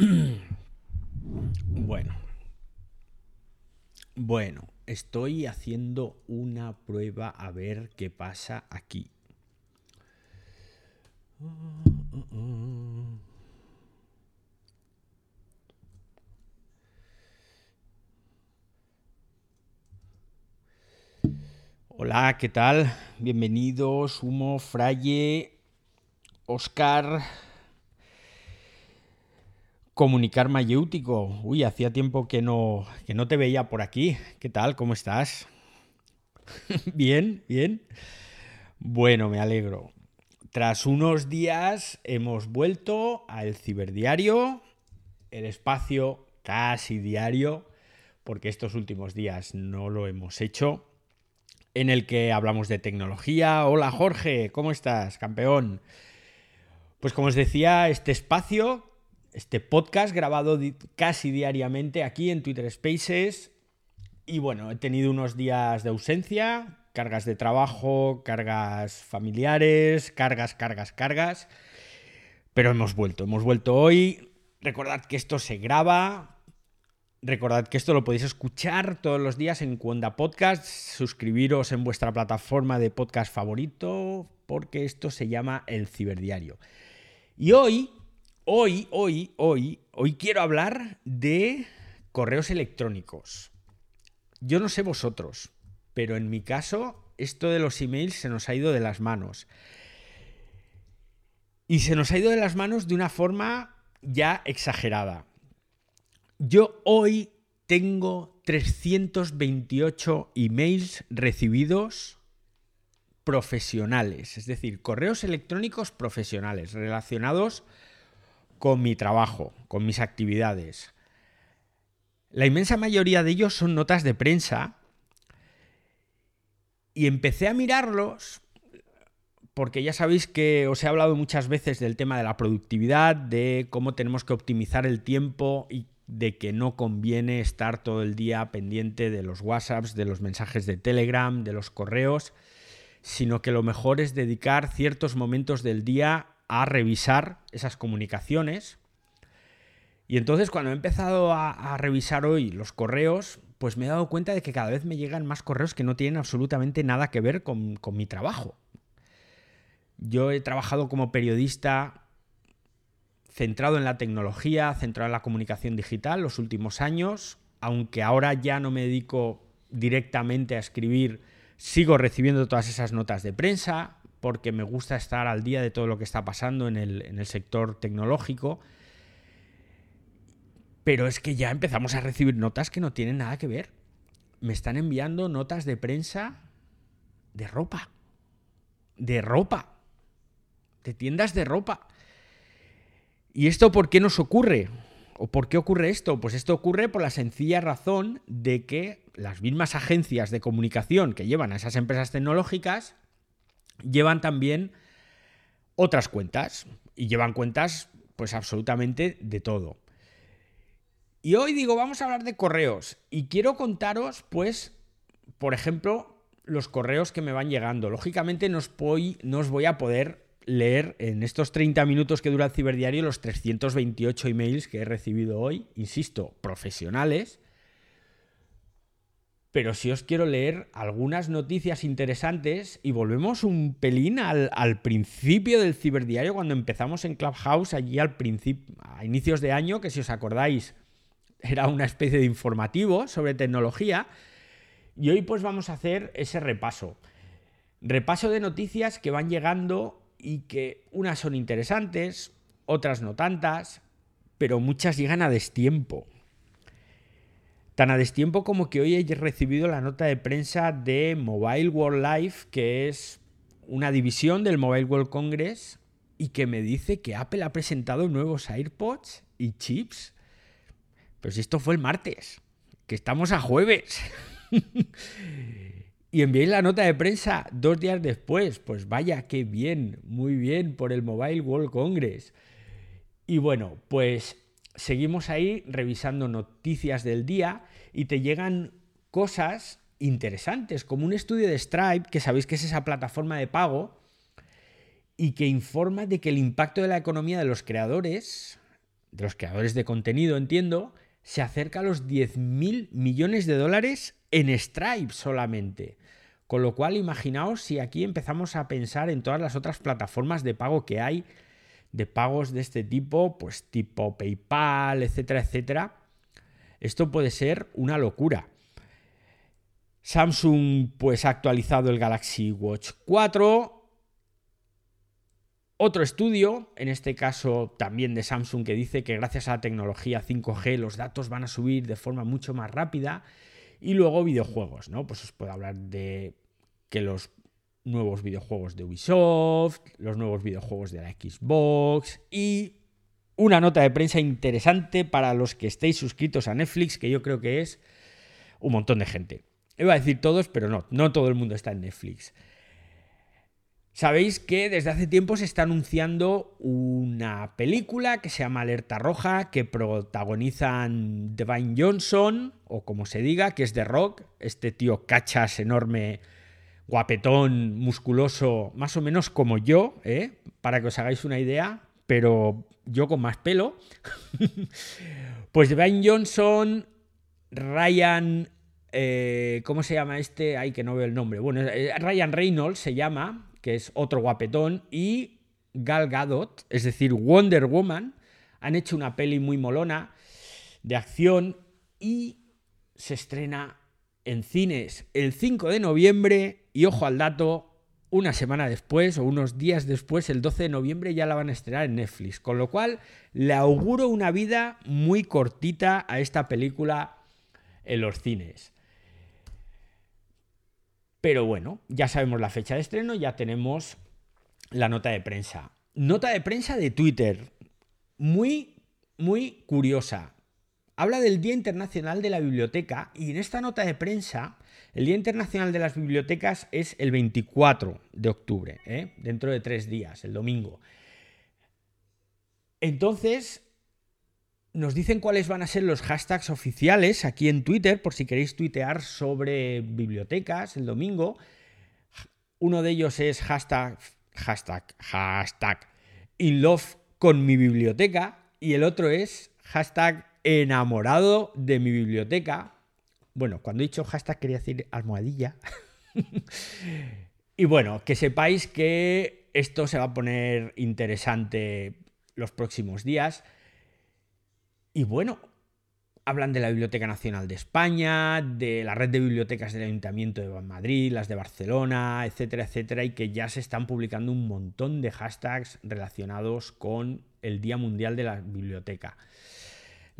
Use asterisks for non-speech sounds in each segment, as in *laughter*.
*clears throat* bueno. Bueno, estoy haciendo una prueba a ver qué pasa aquí. Hola, ¿qué tal? Bienvenidos, Humo, Fraye, Oscar, Comunicar Mayéutico. Uy, hacía tiempo que no, que no te veía por aquí. ¿Qué tal? ¿Cómo estás? *laughs* bien, bien. Bueno, me alegro. Tras unos días hemos vuelto al ciberdiario, el espacio casi diario, porque estos últimos días no lo hemos hecho en el que hablamos de tecnología. Hola Jorge, ¿cómo estás, campeón? Pues como os decía, este espacio, este podcast grabado casi diariamente aquí en Twitter Spaces. Y bueno, he tenido unos días de ausencia, cargas de trabajo, cargas familiares, cargas, cargas, cargas. Pero hemos vuelto, hemos vuelto hoy. Recordad que esto se graba, Recordad que esto lo podéis escuchar todos los días en Cuenda Podcast. Suscribiros en vuestra plataforma de podcast favorito, porque esto se llama El Ciberdiario. Y hoy, hoy, hoy, hoy, hoy quiero hablar de correos electrónicos. Yo no sé vosotros, pero en mi caso, esto de los emails se nos ha ido de las manos. Y se nos ha ido de las manos de una forma ya exagerada. Yo hoy tengo 328 emails recibidos profesionales, es decir, correos electrónicos profesionales relacionados mi trabajo, con mis actividades. La inmensa mayoría de ellos son notas de prensa y empecé a mirarlos porque ya sabéis que os he hablado muchas veces del tema de la productividad, de cómo tenemos que optimizar el tiempo y de que no conviene estar todo el día pendiente de los WhatsApps, de los mensajes de Telegram, de los correos, sino que lo mejor es dedicar ciertos momentos del día a revisar esas comunicaciones. Y entonces cuando he empezado a, revisar hoy los correos, pues me he dado cuenta de que cada vez me llegan más correos que no tienen absolutamente nada que ver con mi trabajo. Yo he trabajado como periodista centrado en la tecnología, centrado en la comunicación digital los últimos años, aunque ahora ya no me dedico directamente a escribir, sigo recibiendo todas esas notas de prensa porque me gusta estar al día de todo lo que está pasando en el, en el sector tecnológico. Pero es que ya empezamos a recibir notas que no tienen nada que ver. Me están enviando notas de prensa de ropa. De ropa. De tiendas de ropa. ¿Y esto por qué nos ocurre? ¿O por qué ocurre esto? Pues esto ocurre por la sencilla razón de que las mismas agencias de comunicación que llevan a esas empresas tecnológicas llevan también otras cuentas y llevan cuentas pues absolutamente de todo. Y hoy digo, vamos a hablar de correos y quiero contaros pues, por ejemplo, los correos que me van llegando. Lógicamente no os voy, voy a poder leer en estos 30 minutos que dura el ciberdiario los 328 emails que he recibido hoy, insisto, profesionales. Pero si os quiero leer algunas noticias interesantes y volvemos un pelín al, al principio del ciberdiario, cuando empezamos en Clubhouse, allí al principio, a inicios de año, que si os acordáis era una especie de informativo sobre tecnología. Y hoy pues vamos a hacer ese repaso. Repaso de noticias que van llegando y que unas son interesantes, otras no tantas, pero muchas llegan a destiempo. Tan a destiempo como que hoy he recibido la nota de prensa de Mobile World Life, que es una división del Mobile World Congress, y que me dice que Apple ha presentado nuevos AirPods y chips. Pero si esto fue el martes, que estamos a jueves. *laughs* y enviéis la nota de prensa dos días después. Pues vaya, qué bien, muy bien por el Mobile World Congress. Y bueno, pues seguimos ahí revisando noticias del día y te llegan cosas interesantes, como un estudio de Stripe, que sabéis que es esa plataforma de pago, y que informa de que el impacto de la economía de los creadores de los creadores de contenido, entiendo, se acerca a los 10.000 millones de dólares en Stripe solamente. Con lo cual, imaginaos si aquí empezamos a pensar en todas las otras plataformas de pago que hay, de pagos de este tipo, pues tipo PayPal, etcétera, etcétera. Esto puede ser una locura. Samsung pues ha actualizado el Galaxy Watch 4. Otro estudio, en este caso también de Samsung, que dice que gracias a la tecnología 5G los datos van a subir de forma mucho más rápida. Y luego videojuegos, ¿no? Pues os puedo hablar de que los nuevos videojuegos de Ubisoft, los nuevos videojuegos de la Xbox y una nota de prensa interesante para los que estéis suscritos a Netflix, que yo creo que es un montón de gente. Iba a decir todos, pero no, no todo el mundo está en Netflix. Sabéis que desde hace tiempo se está anunciando una película que se llama Alerta Roja, que protagonizan Devine Johnson, o como se diga, que es de rock, este tío cachas enorme, guapetón, musculoso, más o menos como yo, ¿eh? para que os hagáis una idea, pero yo con más pelo. *laughs* pues Devine Johnson, Ryan eh, ¿Cómo se llama este? Ay, que no veo el nombre. Bueno, eh, Ryan Reynolds se llama, que es otro guapetón, y Gal Gadot, es decir, Wonder Woman, han hecho una peli muy molona de acción y se estrena en cines el 5 de noviembre y ojo al dato, una semana después o unos días después, el 12 de noviembre, ya la van a estrenar en Netflix. Con lo cual, le auguro una vida muy cortita a esta película en los cines. Pero bueno, ya sabemos la fecha de estreno, ya tenemos la nota de prensa. Nota de prensa de Twitter. Muy, muy curiosa. Habla del Día Internacional de la Biblioteca y en esta nota de prensa, el Día Internacional de las Bibliotecas es el 24 de octubre, ¿eh? dentro de tres días, el domingo. Entonces, nos dicen cuáles van a ser los hashtags oficiales aquí en Twitter, por si queréis tuitear sobre bibliotecas el domingo. Uno de ellos es hashtag, hashtag, hashtag in love con mi biblioteca y el otro es hashtag enamorado de mi biblioteca. Bueno, cuando he dicho hashtag quería decir almohadilla. *laughs* y bueno, que sepáis que esto se va a poner interesante los próximos días. Y bueno, hablan de la Biblioteca Nacional de España, de la red de bibliotecas del Ayuntamiento de Madrid, las de Barcelona, etcétera, etcétera, y que ya se están publicando un montón de hashtags relacionados con el Día Mundial de la Biblioteca.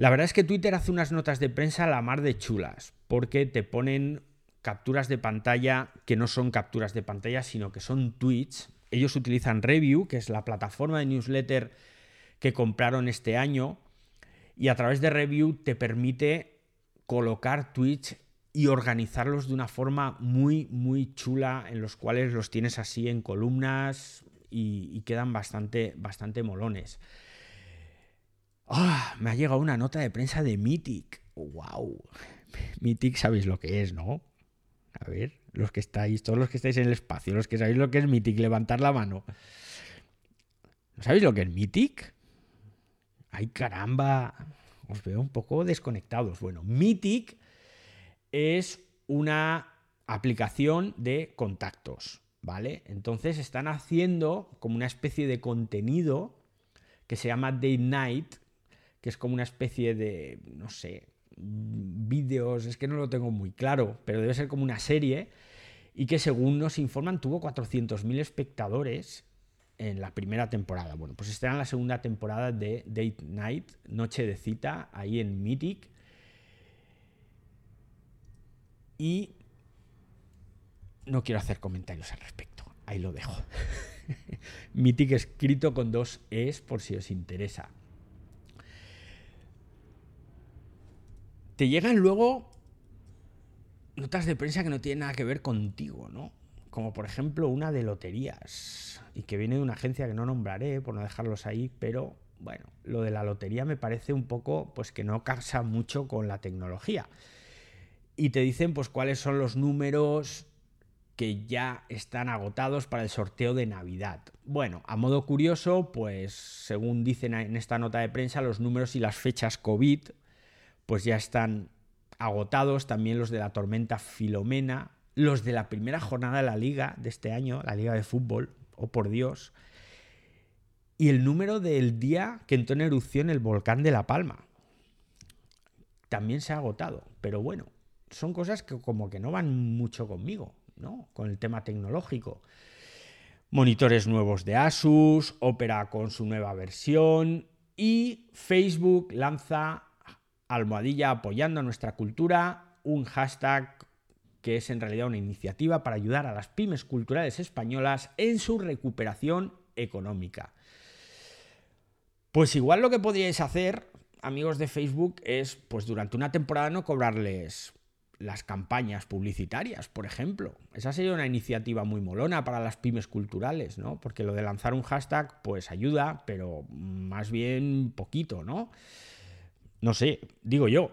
La verdad es que Twitter hace unas notas de prensa a la mar de chulas, porque te ponen capturas de pantalla que no son capturas de pantalla, sino que son tweets. Ellos utilizan Review, que es la plataforma de newsletter que compraron este año, y a través de Review te permite colocar tweets y organizarlos de una forma muy, muy chula, en los cuales los tienes así en columnas y, quedan bastante, bastante molones. Ah, me ha llegado una nota de prensa de Mythic. ¡Wow! Mythic sabéis lo que es, ¿no? A ver, los que estáis, todos los que estáis en el espacio, los que sabéis lo que es Mythic, levantar la mano. ¿No sabéis lo que es Mythic? ay caramba, os veo un poco desconectados. Bueno, Mythic es una aplicación de contactos, ¿vale? Entonces están haciendo como una especie de contenido que se llama Day Night, que es como una especie de, no sé, vídeos, es que no lo tengo muy claro, pero debe ser como una serie, y que según nos informan tuvo 400.000 espectadores en la primera temporada. Bueno, pues está en la segunda temporada de Date Night, Noche de Cita, ahí en Mythic. Y no quiero hacer comentarios al respecto, ahí lo dejo. *laughs* Mythic escrito con dos Es por si os interesa. Te llegan luego notas de prensa que no tienen nada que ver contigo, ¿no? como por ejemplo una de loterías, y que viene de una agencia que no nombraré por no dejarlos ahí, pero bueno, lo de la lotería me parece un poco pues que no casa mucho con la tecnología. Y te dicen pues cuáles son los números que ya están agotados para el sorteo de Navidad. Bueno, a modo curioso, pues según dicen en esta nota de prensa, los números y las fechas COVID pues ya están agotados, también los de la tormenta Filomena, los de la primera jornada de la liga de este año, la liga de fútbol, oh por Dios, y el número del día que entró en erupción el volcán de La Palma. También se ha agotado, pero bueno, son cosas que como que no van mucho conmigo, ¿no? Con el tema tecnológico. Monitores nuevos de Asus, Opera con su nueva versión y Facebook lanza almohadilla apoyando nuestra cultura, un hashtag que es en realidad una iniciativa para ayudar a las pymes culturales españolas en su recuperación económica. Pues igual lo que podríais hacer, amigos de Facebook, es pues durante una temporada no cobrarles las campañas publicitarias, por ejemplo. Esa sería una iniciativa muy molona para las pymes culturales, ¿no? Porque lo de lanzar un hashtag, pues ayuda, pero más bien poquito, ¿no? No sé, digo yo.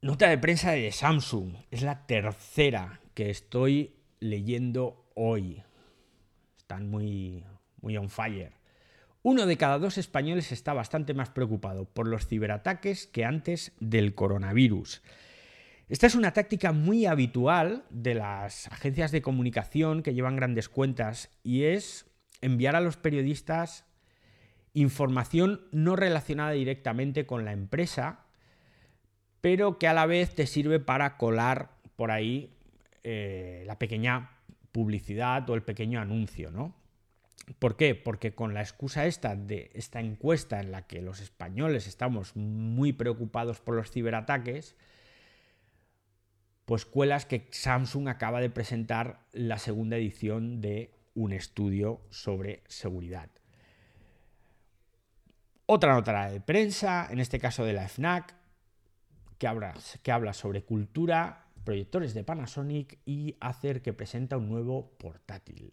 Nota de prensa de Samsung. Es la tercera que estoy leyendo hoy. Están muy, muy on fire. Uno de cada dos españoles está bastante más preocupado por los ciberataques que antes del coronavirus. Esta es una táctica muy habitual de las agencias de comunicación que llevan grandes cuentas y es enviar a los periodistas información no relacionada directamente con la empresa, pero que a la vez te sirve para colar por ahí eh, la pequeña publicidad o el pequeño anuncio, ¿no? ¿Por qué? Porque con la excusa esta de esta encuesta en la que los españoles estamos muy preocupados por los ciberataques, pues cuelas que Samsung acaba de presentar la segunda edición de un estudio sobre seguridad. Otra nota de prensa, en este caso de la FNAC, que habla, sobre cultura, proyectores de Panasonic y Acer que presenta un nuevo portátil.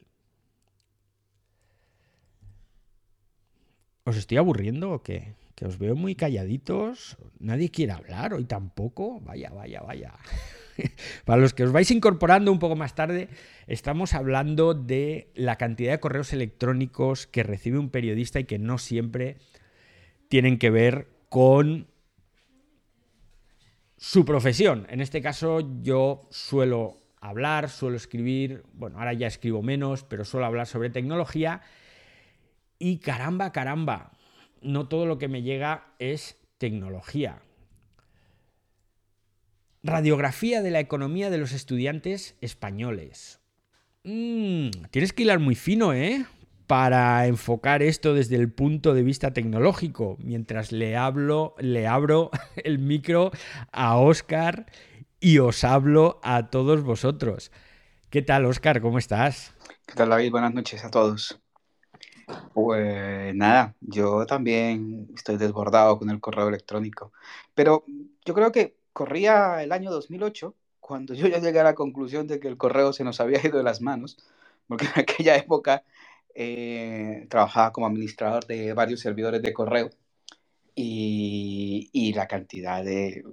¿Os estoy aburriendo o qué? Que os veo muy calladitos. Nadie quiere hablar hoy tampoco. Vaya, vaya, vaya. *laughs* Para los que os vais incorporando un poco más tarde, estamos hablando de la cantidad de correos electrónicos que recibe un periodista y que no siempre tienen que ver con su profesión. En este caso yo suelo hablar, suelo escribir, bueno, ahora ya escribo menos, pero suelo hablar sobre tecnología y caramba, caramba, no todo lo que me llega es tecnología. Radiografía de la economía de los estudiantes españoles. Mm, tienes que hilar muy fino, ¿eh? Para enfocar esto desde el punto de vista tecnológico, mientras le hablo, le abro *laughs* el micro a Oscar y os hablo a todos vosotros. ¿Qué tal, Oscar? ¿Cómo estás? ¿Qué tal, David? Buenas noches a todos. Pues nada, yo también estoy desbordado con el correo electrónico, pero yo creo que corría el año 2008 cuando yo ya llegué a la conclusión de que el correo se nos había ido de las manos, porque en aquella época eh, trabajaba como administrador de varios servidores de correo y, y la cantidad de,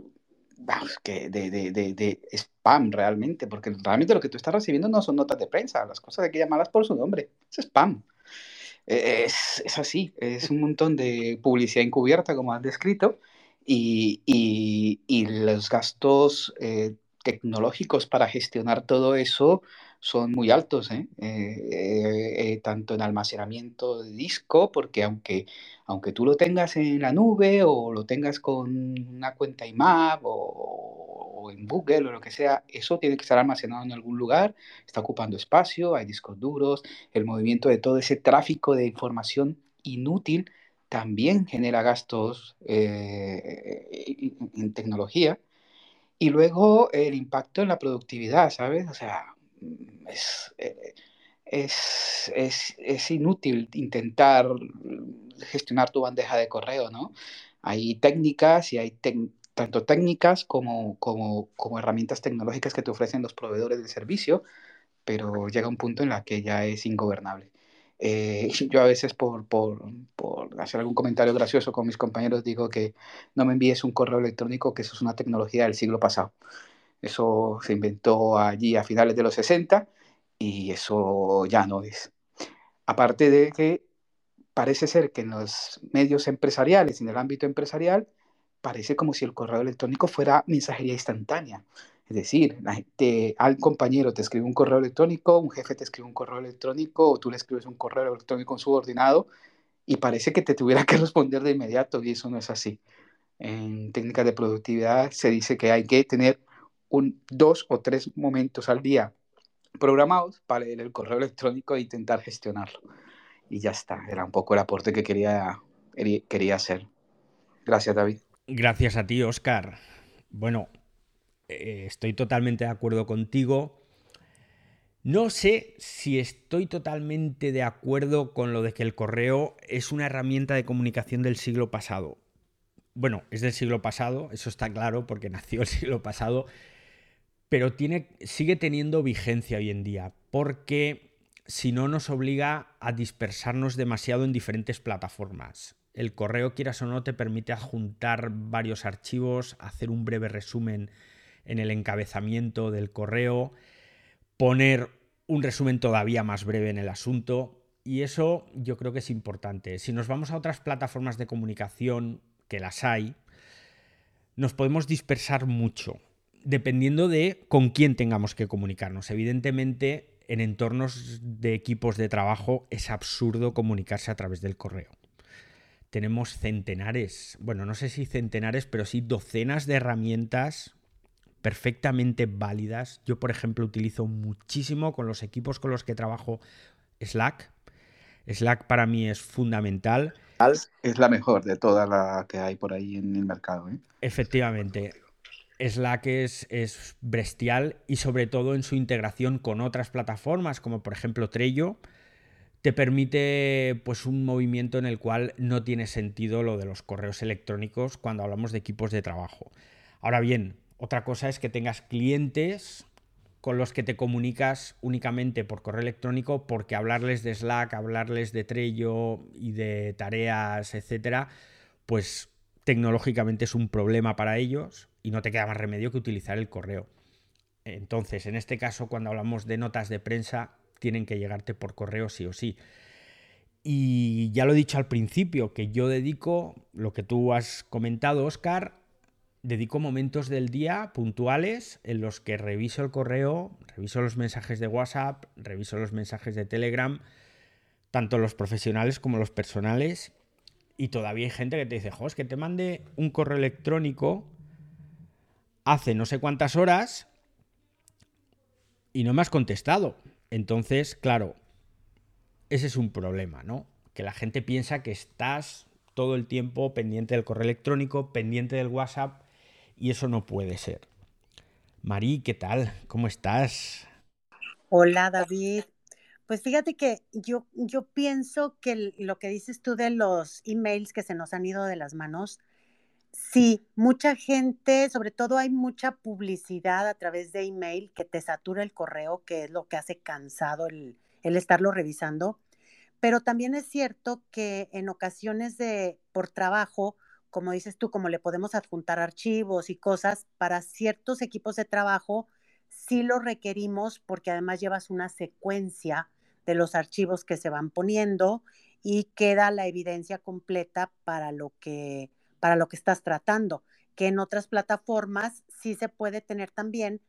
que de, de, de, spam realmente, porque realmente lo que tú estás recibiendo no son notas de prensa, las cosas hay que llamarlas por su nombre, es spam. E-, es, es, así, es un montón de publicidad encubierta, como has descrito, y, y, y los gastos eh, tecnológicos para gestionar todo eso son muy altos, ¿eh? Eh, eh, tanto en almacenamiento de disco, porque aunque, aunque tú lo tengas en la nube o lo tengas con una cuenta IMAP o, o, en Google o lo que sea, eso tiene que estar almacenado en algún lugar, está ocupando espacio, hay discos duros, el movimiento de todo ese tráfico de información inútil también genera gastos en tecnología. Y luego el impacto en la productividad, ¿sabes? O sea, eh, es, es, es, inútil intentar gestionar tu bandeja de correo, ¿no? Hay técnicas y hay tanto técnicas como, como, como herramientas tecnológicas que te ofrecen los proveedores del servicio, pero llega un punto en la que ya es ingobernable. Eh, *laughs* yo a veces por, por, por, hacer algún comentario gracioso con mis compañeros digo que no me envíes un correo electrónico, que eso es una tecnología del siglo pasado. Eso se inventó allí a finales de los 60 y eso ya no es. Aparte de que parece ser que en los medios empresariales, en el ámbito empresarial, parece como si el correo electrónico fuera mensajería instantánea. Es decir, al compañero te escribe un correo electrónico, un jefe te escribe un correo electrónico o tú le escribes un correo electrónico a un subordinado y parece que te tuviera que *laughs* responder de inmediato y eso no es así. En técnicas de productividad se dice que hay que tener un, dos o tres momentos al día programados para leer el correo electrónico e intentar gestionarlo. Y ya está, era un poco el aporte que quería, quería hacer. Gracias, David. Gracias a ti, Oscar. Bueno, eh, estoy totalmente de acuerdo contigo. No sé si estoy totalmente de acuerdo con lo de que el correo es una herramienta de comunicación del siglo pasado. Bueno, es del siglo pasado, eso está claro porque *laughs* nació el siglo pasado, pero sigue teniendo vigencia hoy en día, porque si no nos obliga a dispersarnos demasiado en diferentes plataformas. El correo, quieras o no, te permite adjuntar varios archivos, hacer un breve resumen en el encabezamiento del correo, poner un resumen todavía más breve en el asunto, y eso yo creo que es importante. Si nos vamos a otras plataformas de comunicación, que las hay, nos podemos dispersar mucho dependiendo de con quién tengamos que comunicarnos. Evidentemente, en entornos de equipos de trabajo es absurdo comunicarse a través del correo. Tenemos centenares, bueno, no sé si centenares, pero sí docenas de herramientas perfectamente válidas. Yo, por ejemplo, utilizo muchísimo con los equipos con los que trabajo Slack. Slack para mí es fundamental. Es la mejor de todas las que hay por ahí en el mercado. ¿eh? Efectivamente. Slack es, es bestial y sobre todo en su integración con otras plataformas como por ejemplo Trello te permite pues un movimiento en el cual no tiene sentido lo de los correos electrónicos cuando hablamos de equipos de trabajo. Ahora bien, otra cosa es que tengas clientes con los que te comunicas únicamente por correo electrónico porque hablarles de Slack, hablarles de Trello y de tareas, etcétera, pues tecnológicamente es un problema para ellos y no te queda más remedio que utilizar el correo. Entonces, en este caso, cuando hablamos de notas de prensa, tienen que llegarte por correo sí o sí. Y ya lo he dicho al principio, que yo dedico, lo que tú has comentado, Oscar, dedico momentos del día puntuales en los que reviso el correo, reviso los mensajes de WhatsApp, reviso los mensajes de Telegram, tanto los profesionales como los personales. Y todavía hay gente que te dice, jo, es que te mande un correo electrónico hace no sé cuántas horas y no me has contestado. Entonces, claro, ese es un problema, ¿no? Que la gente piensa que estás todo el tiempo pendiente del correo electrónico, pendiente del WhatsApp, y eso no puede ser. Marí, ¿qué tal? ¿Cómo estás? Hola, David. Pues fíjate que yo, yo pienso que lo que dices tú de los emails que se nos han ido de las manos, Sí, mucha gente, sobre todo hay mucha publicidad a través de email que te satura el correo, que es lo que hace cansado el, estarlo revisando. Pero también es cierto que en ocasiones de por trabajo, como dices tú, como le podemos adjuntar archivos y cosas para ciertos equipos de trabajo, sí lo requerimos porque además llevas una secuencia de los archivos que se van poniendo y queda la evidencia completa para lo que para lo que estás tratando, que en otras plataformas sí se puede tener también,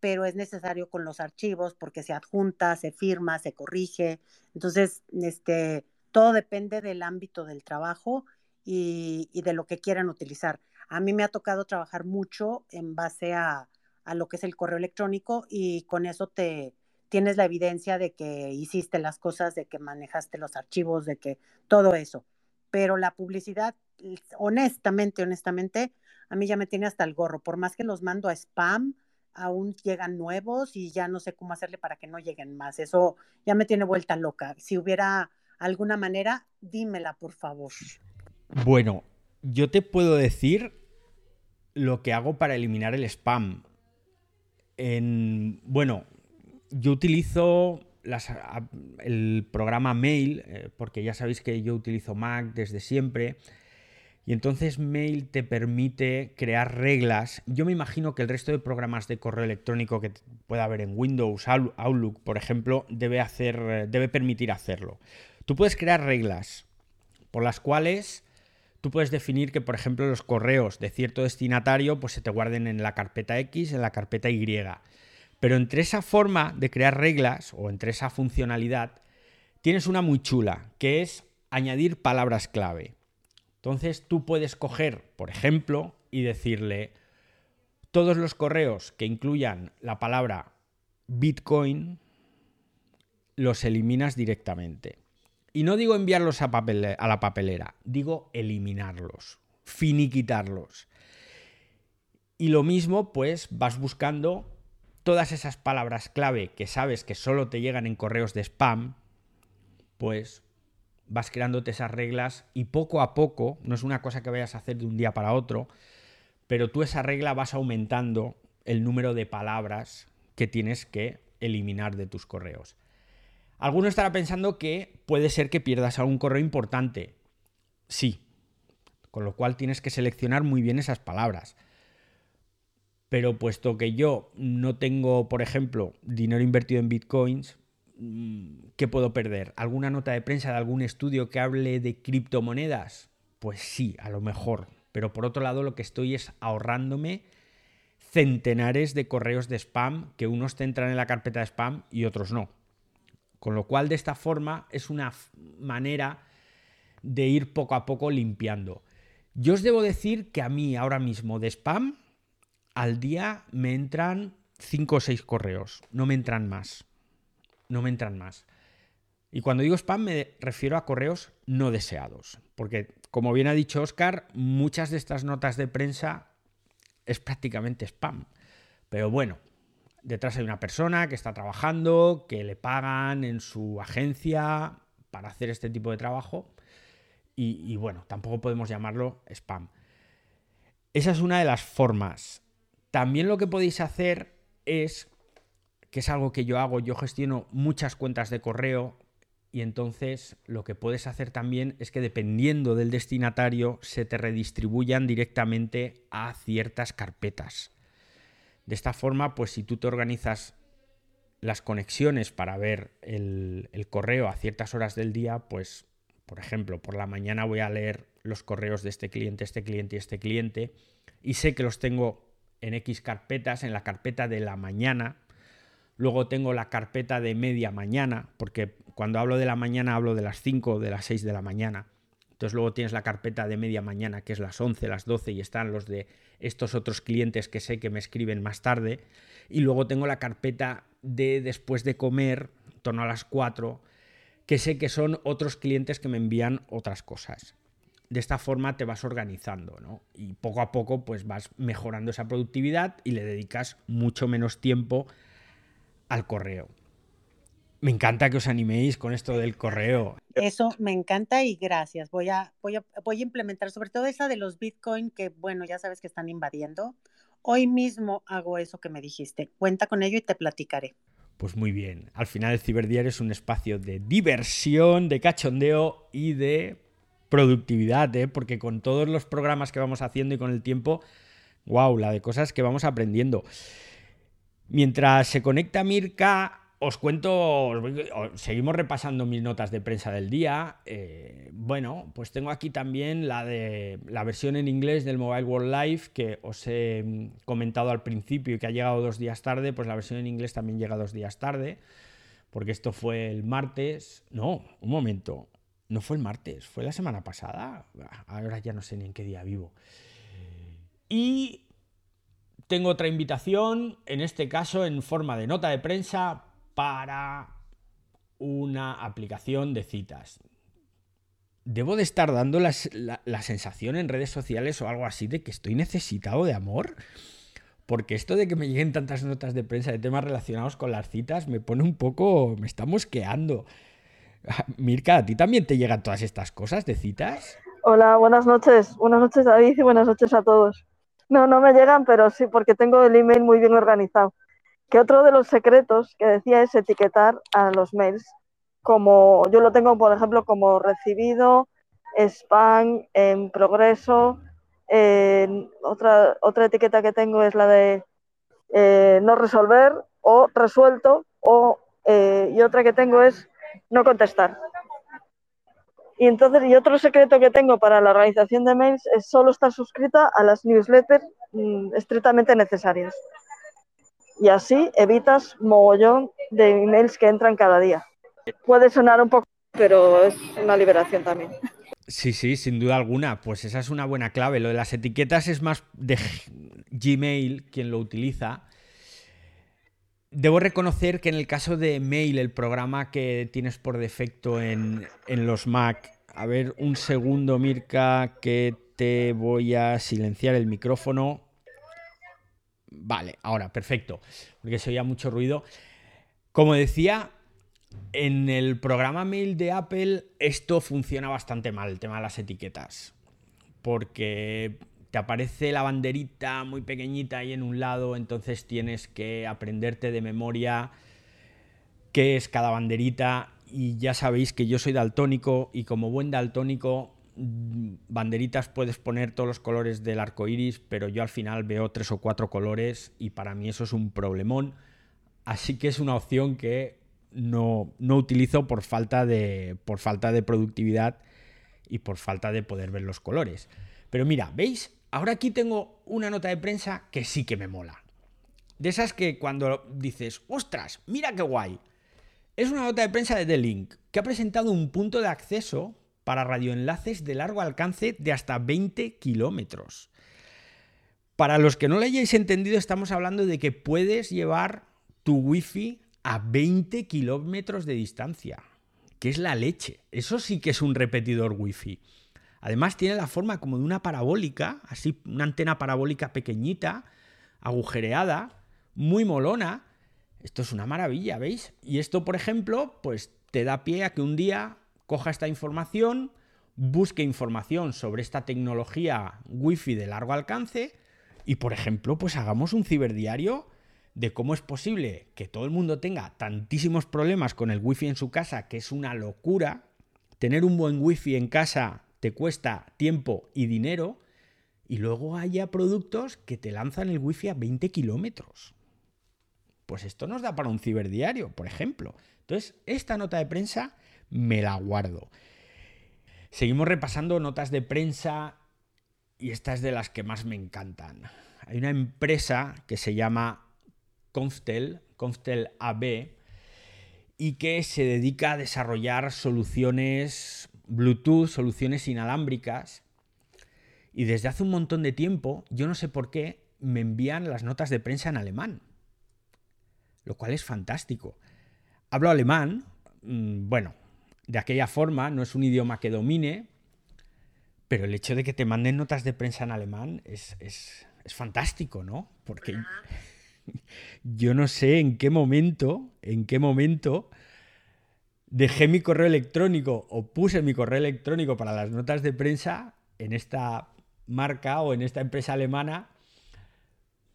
pero es necesario con los archivos porque se adjunta, se firma, se corrige. Entonces, este, todo depende del ámbito del trabajo y, de lo que quieran utilizar. A mí me ha tocado trabajar mucho en base a, a lo que es el correo electrónico y con eso te tienes la evidencia de que hiciste las cosas, de que manejaste los archivos, de que todo eso. Pero la publicidad honestamente, honestamente, a mí ya me tiene hasta el gorro. Por más que los mando a spam, aún llegan nuevos y ya no sé cómo hacerle para que no lleguen más. Eso ya me tiene vuelta loca. Si hubiera alguna manera, dímela, por favor. Bueno, yo te puedo decir lo que hago para eliminar el spam. En, bueno, yo utilizo el programa Mail, eh, porque ya sabéis que yo utilizo Mac desde siempre. Y entonces Mail te permite crear reglas. Yo me imagino que el resto de programas de correo electrónico que pueda haber en Windows, Outlook, por ejemplo, debe, hacer, debe permitir hacerlo. Tú puedes crear reglas por las cuales tú puedes definir que, por ejemplo, los correos de cierto destinatario pues, se te guarden en la carpeta X, en la carpeta Y. Pero entre esa forma de crear reglas o entre esa funcionalidad, tienes una muy chula, que es añadir palabras clave. Entonces tú puedes coger, por ejemplo, y decirle todos los correos que incluyan la palabra Bitcoin, los eliminas directamente. Y no digo enviarlos a, a la papelera, digo eliminarlos, finiquitarlos. Y lo mismo, pues vas buscando todas esas palabras clave que sabes que solo te llegan en correos de spam, pues vas creándote esas reglas y poco a poco, no es una cosa que vayas a hacer de un día para otro, pero tú esa regla vas aumentando el número de palabras que tienes que eliminar de tus correos. Alguno estará pensando que puede ser que pierdas algún correo importante. Sí, con lo cual tienes que seleccionar muy bien esas palabras. Pero puesto que yo no tengo, por ejemplo, dinero invertido en bitcoins, Mm, ¿qué puedo perder? ¿Alguna nota de prensa de algún estudio que hable de criptomonedas? Pues sí, a lo mejor. Pero por otro lado, lo que estoy es ahorrándome centenares de correos de spam que unos te entran en la carpeta de spam y otros no. Con lo cual, de esta forma, es una manera de ir poco a poco limpiando. Yo os debo decir que a mí ahora mismo de spam, al día me entran 5 o 6 correos, no me entran más no me entran más. Y cuando digo spam me refiero a correos no deseados, porque como bien ha dicho Oscar, muchas de estas notas de prensa es prácticamente spam. Pero bueno, detrás hay una persona que está trabajando, que le pagan en su agencia para hacer este tipo de trabajo y, y bueno, tampoco podemos llamarlo spam. Esa es una de las formas. También lo que podéis hacer es que es algo que yo hago, yo gestiono muchas cuentas de correo y entonces lo que puedes hacer también es que dependiendo del destinatario se te redistribuyan directamente a ciertas carpetas. De esta forma, pues si tú te organizas las conexiones para ver el, el, correo a ciertas horas del día, pues, por ejemplo, por la mañana voy a leer los correos de este cliente, este cliente y este cliente, y sé que los tengo en X carpetas, en la carpeta de la mañana, Luego tengo la carpeta de media mañana, porque cuando hablo de la mañana hablo de las 5 o de las 6 de la mañana. Entonces luego tienes la carpeta de media mañana, que es las 11, las 12, y están los de estos otros clientes que sé que me escriben más tarde. Y luego tengo la carpeta de después de comer, en torno a las 4, que sé que son otros clientes que me envían otras cosas. De esta forma te vas organizando, ¿no? Y poco a poco pues vas mejorando esa productividad y le dedicas mucho menos tiempo al correo. Me encanta que os animéis con esto del correo. Eso me encanta y gracias. Voy a, voy a, voy a implementar sobre todo esa de los Bitcoin que, bueno, ya sabes que están invadiendo. Hoy mismo hago eso que me dijiste. Cuenta con ello y te platicaré. Pues muy bien. Al final el ciberdiario es un espacio de diversión, de cachondeo y de productividad, ¿eh? porque con todos los programas que vamos haciendo y con el tiempo, wow, la de cosas que vamos aprendiendo. Mientras se conecta Mirka, os cuento, seguimos repasando mis notas de prensa del día. Eh, bueno, pues tengo aquí también la de la versión en inglés del Mobile World Live que os he mm, comentado al principio y que ha llegado dos días tarde. Pues la versión en inglés también llega dos días tarde, porque esto fue el martes. No, un momento, no fue el martes, fue la semana pasada. Ahora ya no sé ni en qué día vivo. Y tengo otra invitación, en este caso en forma de nota de prensa para una aplicación de citas. ¿Debo de estar dando la, sensación en redes sociales o algo así de que estoy necesitado de amor? Porque esto de que me lleguen tantas notas de prensa de temas relacionados con las citas me pone un poco... me está mosqueando. *laughs* Mirka, ¿a ti también te llegan todas estas cosas de citas? Hola, buenas noches. Buenas noches David y buenas noches a todos. No, no me llegan, pero sí, porque tengo el email muy bien organizado. Que otro de los secretos que decía es etiquetar a los mails, como yo lo tengo, por ejemplo, como recibido, spam, en progreso. otra, otra etiqueta que tengo es la de eh, no resolver o resuelto o, eh, y otra que tengo es no contestar. Y entonces, y otro secreto que tengo para la organización de mails es solo estar suscrita a las newsletters mm, estrictamente necesarias. Y así evitas mogollón de emails que entran cada día. Puede sonar un poco, pero es una liberación también. Sí, sí, sin duda alguna. Pues esa es una buena clave. Lo de las etiquetas es más de Gmail quien lo utiliza. Debo reconocer que en el caso de Mail, el programa que tienes por defecto en, los Mac, a ver un segundo, Mirka, que te voy a silenciar el micrófono. Vale, ahora, perfecto, porque se oía mucho ruido. Como decía, en el programa Mail de Apple esto funciona bastante mal, el tema de las etiquetas. Porque te aparece la banderita muy pequeñita ahí en un lado, entonces tienes que aprenderte de memoria qué es cada banderita y ya sabéis que yo soy daltónico y como buen daltónico mm, banderitas puedes poner todos los colores del arco iris, pero yo al final veo tres o cuatro colores y para mí eso es un problemón. Así que es una opción que no, no utilizo por falta, de, por falta de productividad y por falta de poder ver los colores. Pero mira, ¿veis? Ahora aquí tengo una nota de prensa que sí que me mola. De esas que cuando dices, ostras, mira qué guay. Es una nota de prensa de The Link, que ha presentado un punto de acceso para radioenlaces de largo alcance de hasta 20 kilómetros. Para los que no lo hayáis entendido, estamos hablando de que puedes llevar tu wifi a 20 kilómetros de distancia, que es la leche. Eso sí que es un repetidor wifi. Además tiene la forma como de una parabólica, así una antena parabólica pequeñita, agujereada, muy molona. Esto es una maravilla, ¿veis? Y esto, por ejemplo, pues te da pie a que un día coja esta información, busque información sobre esta tecnología wifi de largo alcance y, por ejemplo, pues hagamos un ciberdiario de cómo es posible que todo el mundo tenga tantísimos problemas con el wifi en su casa, que es una locura. Tener un buen wifi en casa te cuesta tiempo y dinero, y luego haya productos que te lanzan el wifi a 20 kilómetros. Pues esto nos da para un ciberdiario, por ejemplo. Entonces, esta nota de prensa me la guardo. Seguimos repasando notas de prensa y esta es de las que más me encantan. Hay una empresa que se llama Conftel, Conftel AB, y que se dedica a desarrollar soluciones Bluetooth, soluciones inalámbricas. Y desde hace un montón de tiempo, yo no sé por qué, me envían las notas de prensa en alemán. Lo cual es fantástico. Hablo alemán, mm, bueno, de aquella forma, no es un idioma que domine, pero el hecho de que te manden notas de prensa en alemán es, es, es fantástico, ¿no? Porque *laughs* yo no sé en qué momento, en qué momento dejé mi correo electrónico o puse mi correo electrónico para las notas de prensa en esta marca o en esta empresa alemana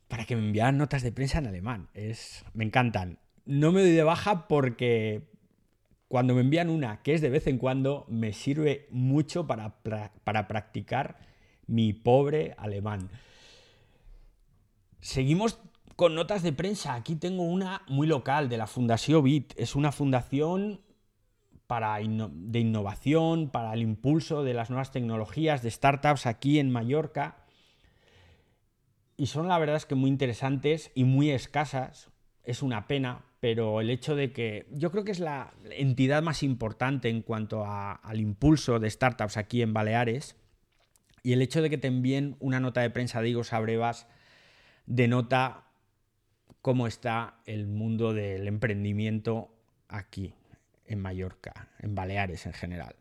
para que me enviaran notas de prensa en alemán. Es, me encantan. No me doy de baja porque cuando me envían una, que es de vez en cuando, me sirve mucho para, para practicar mi pobre alemán. Seguimos con notas de prensa. Aquí tengo una muy local de la Fundación BIT. Es una fundación para de innovación, para el impulso de las nuevas tecnologías, de startups aquí en Mallorca. Y son la verdad es que muy interesantes y muy escasas. Es una pena, pero el hecho de que yo creo que es la entidad más importante en cuanto al impulso de startups aquí en Baleares. Y el hecho de que te envíen una nota de prensa de Igor Sabrevas denota cómo está el mundo del emprendimiento aquí en Mallorca, en Baleares en general.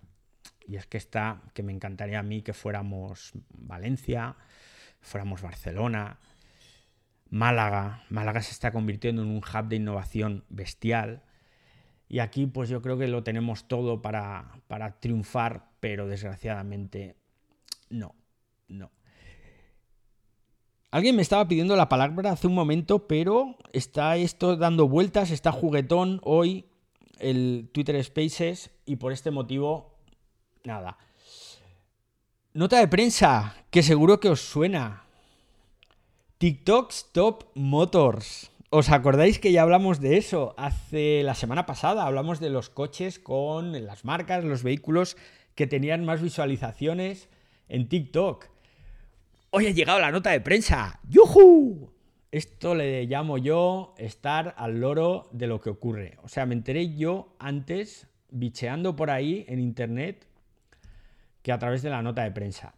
Y es que está, que me encantaría a mí que fuéramos Valencia, fuéramos Barcelona, Málaga. Málaga se está convirtiendo en un hub de innovación bestial. Y aquí pues yo creo que lo tenemos todo para, para triunfar, pero desgraciadamente no, no. Alguien me estaba pidiendo la palabra hace un momento, pero está esto dando vueltas, está juguetón hoy el Twitter Spaces y por este motivo, nada. Nota de prensa, que seguro que os suena. TikTok Stop Motors. ¿Os acordáis que ya hablamos de eso hace la semana pasada? Hablamos de los coches con las marcas, los vehículos que tenían más visualizaciones en TikTok. Hoy ha llegado la nota de prensa. ¡Yuhu! Esto le llamo yo estar al loro de lo que ocurre. O sea, me enteré yo antes, bicheando por ahí en internet, que a través de la nota de prensa.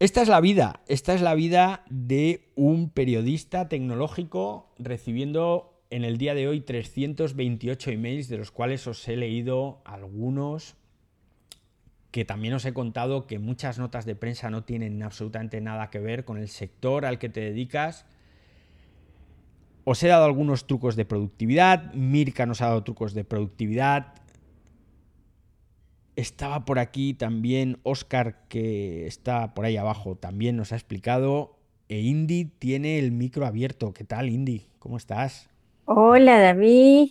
Esta es la vida, esta es la vida de un periodista tecnológico recibiendo en el día de hoy 328 emails, de los cuales os he leído algunos que también os he contado que muchas notas de prensa no tienen absolutamente nada que ver con el sector al que te dedicas. Os he dado algunos trucos de productividad, Mirka nos ha dado trucos de productividad. Estaba por aquí también Oscar, que está por ahí abajo, también nos ha explicado. E Indy tiene el micro abierto. ¿Qué tal, Indy? ¿Cómo estás? Hola, David,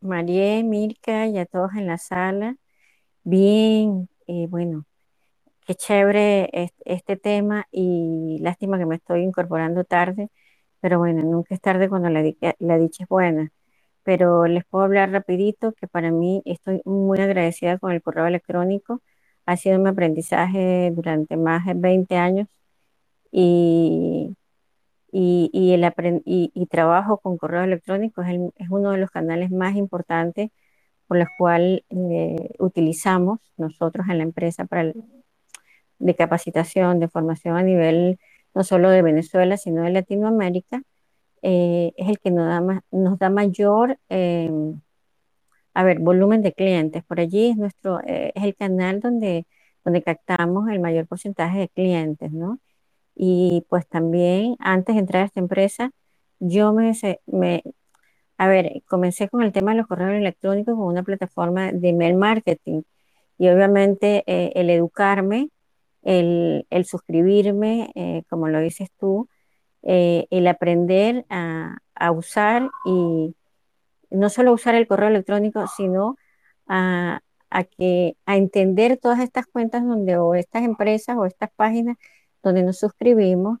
María, Mirka y a todos en la sala. Bien, y bueno, qué chévere este, tema y lástima que me estoy incorporando tarde, pero bueno, nunca es tarde cuando la, la dicha es buena. Pero les puedo hablar rapidito que para mí estoy muy agradecida con el correo electrónico. Ha sido mi aprendizaje durante más de 20 años y, y, el y, trabajo con correo electrónico es, es uno de los canales más importantes por la cual eh, utilizamos nosotros en la empresa para de capacitación, de formación a nivel no solo de Venezuela, sino de Latinoamérica, eh, es el que nos da, mayor eh, a ver, volumen de clientes. Por allí es, nuestro, es el canal donde, donde captamos el mayor porcentaje de clientes, ¿no? Y pues también antes de entrar a esta empresa, yo me, a ver, comencé con el tema de los correos electrónicos con una plataforma de email marketing y obviamente eh, el educarme, el, suscribirme, eh, como lo dices tú, eh, el aprender a, usar y no solo usar el correo electrónico, sino a, que, a entender todas estas cuentas donde o estas empresas o estas páginas donde nos suscribimos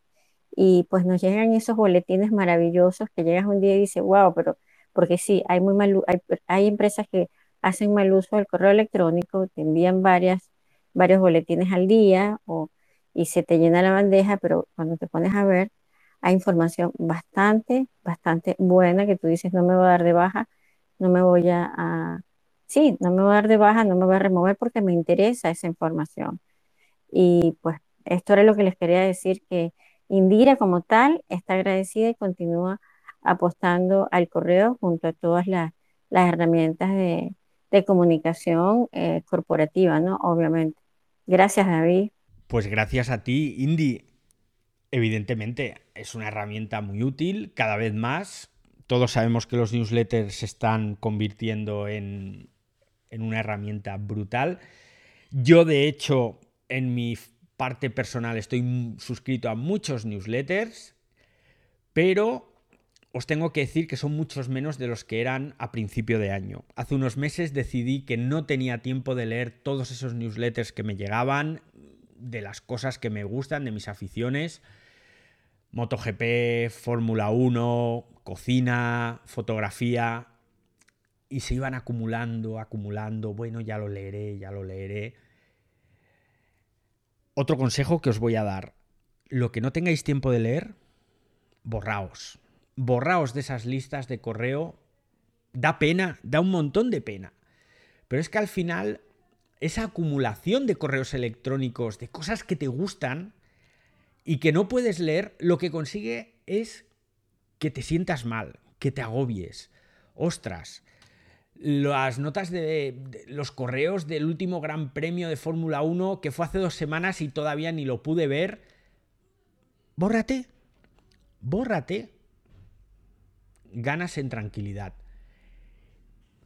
y pues nos llegan esos boletines maravillosos que llegas un día y dices, wow, pero porque sí, hay, muy mal, hay, empresas que hacen mal uso del correo electrónico, te envían varias, varios boletines al día o, y se te llena la bandeja, pero cuando te pones a ver, hay información bastante, bastante buena que tú dices, no me voy a dar de baja, no me voy a, a, sí, no me voy a dar de baja, no me voy a remover porque me interesa esa información. Y pues esto era lo que les quería decir, que Indira como tal está agradecida y continúa apostando al correo junto a todas las, herramientas de, comunicación eh, corporativa, ¿no? Obviamente. Gracias, David. Pues gracias a ti, Indy. Evidentemente, es una herramienta muy útil, cada vez más. Todos sabemos que los newsletters se están convirtiendo en, en una herramienta brutal. Yo, de hecho, en mi parte personal estoy suscrito a muchos newsletters, pero os tengo que decir que son muchos menos de los que eran a principio de año. Hace unos meses decidí que no tenía tiempo de leer todos esos newsletters que me llegaban, de las cosas que me gustan, de mis aficiones. MotoGP, Fórmula 1, cocina, fotografía. Y se iban acumulando, acumulando. Bueno, ya lo leeré, ya lo leeré. Otro consejo que os voy a dar. Lo que no tengáis tiempo de leer, borraos borraos de esas listas de correo da pena, da un montón de pena. Pero es que al final esa acumulación de correos electrónicos, de cosas que te gustan y que no puedes leer, lo que consigue es que te sientas mal, que te agobies. Ostras, las notas de, los correos del último Gran Premio de Fórmula 1 que fue hace dos semanas y todavía ni lo pude ver. Bórrate, bórrate ganas en tranquilidad.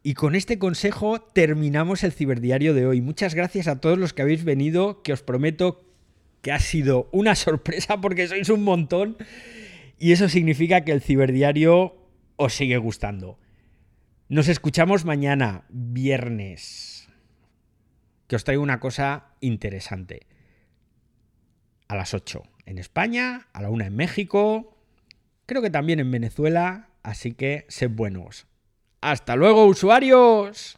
Y con este consejo terminamos el ciberdiario de hoy. Muchas gracias a todos los que habéis venido, que os prometo que ha sido una *laughs* sorpresa porque sois un montón y eso significa que el ciberdiario os sigue gustando. Nos escuchamos mañana, viernes, que os traigo una cosa interesante. a las 8 en España, a la 1 en México, creo que también en Venezuela, así que sed buenos. Hasta luego, usuarios.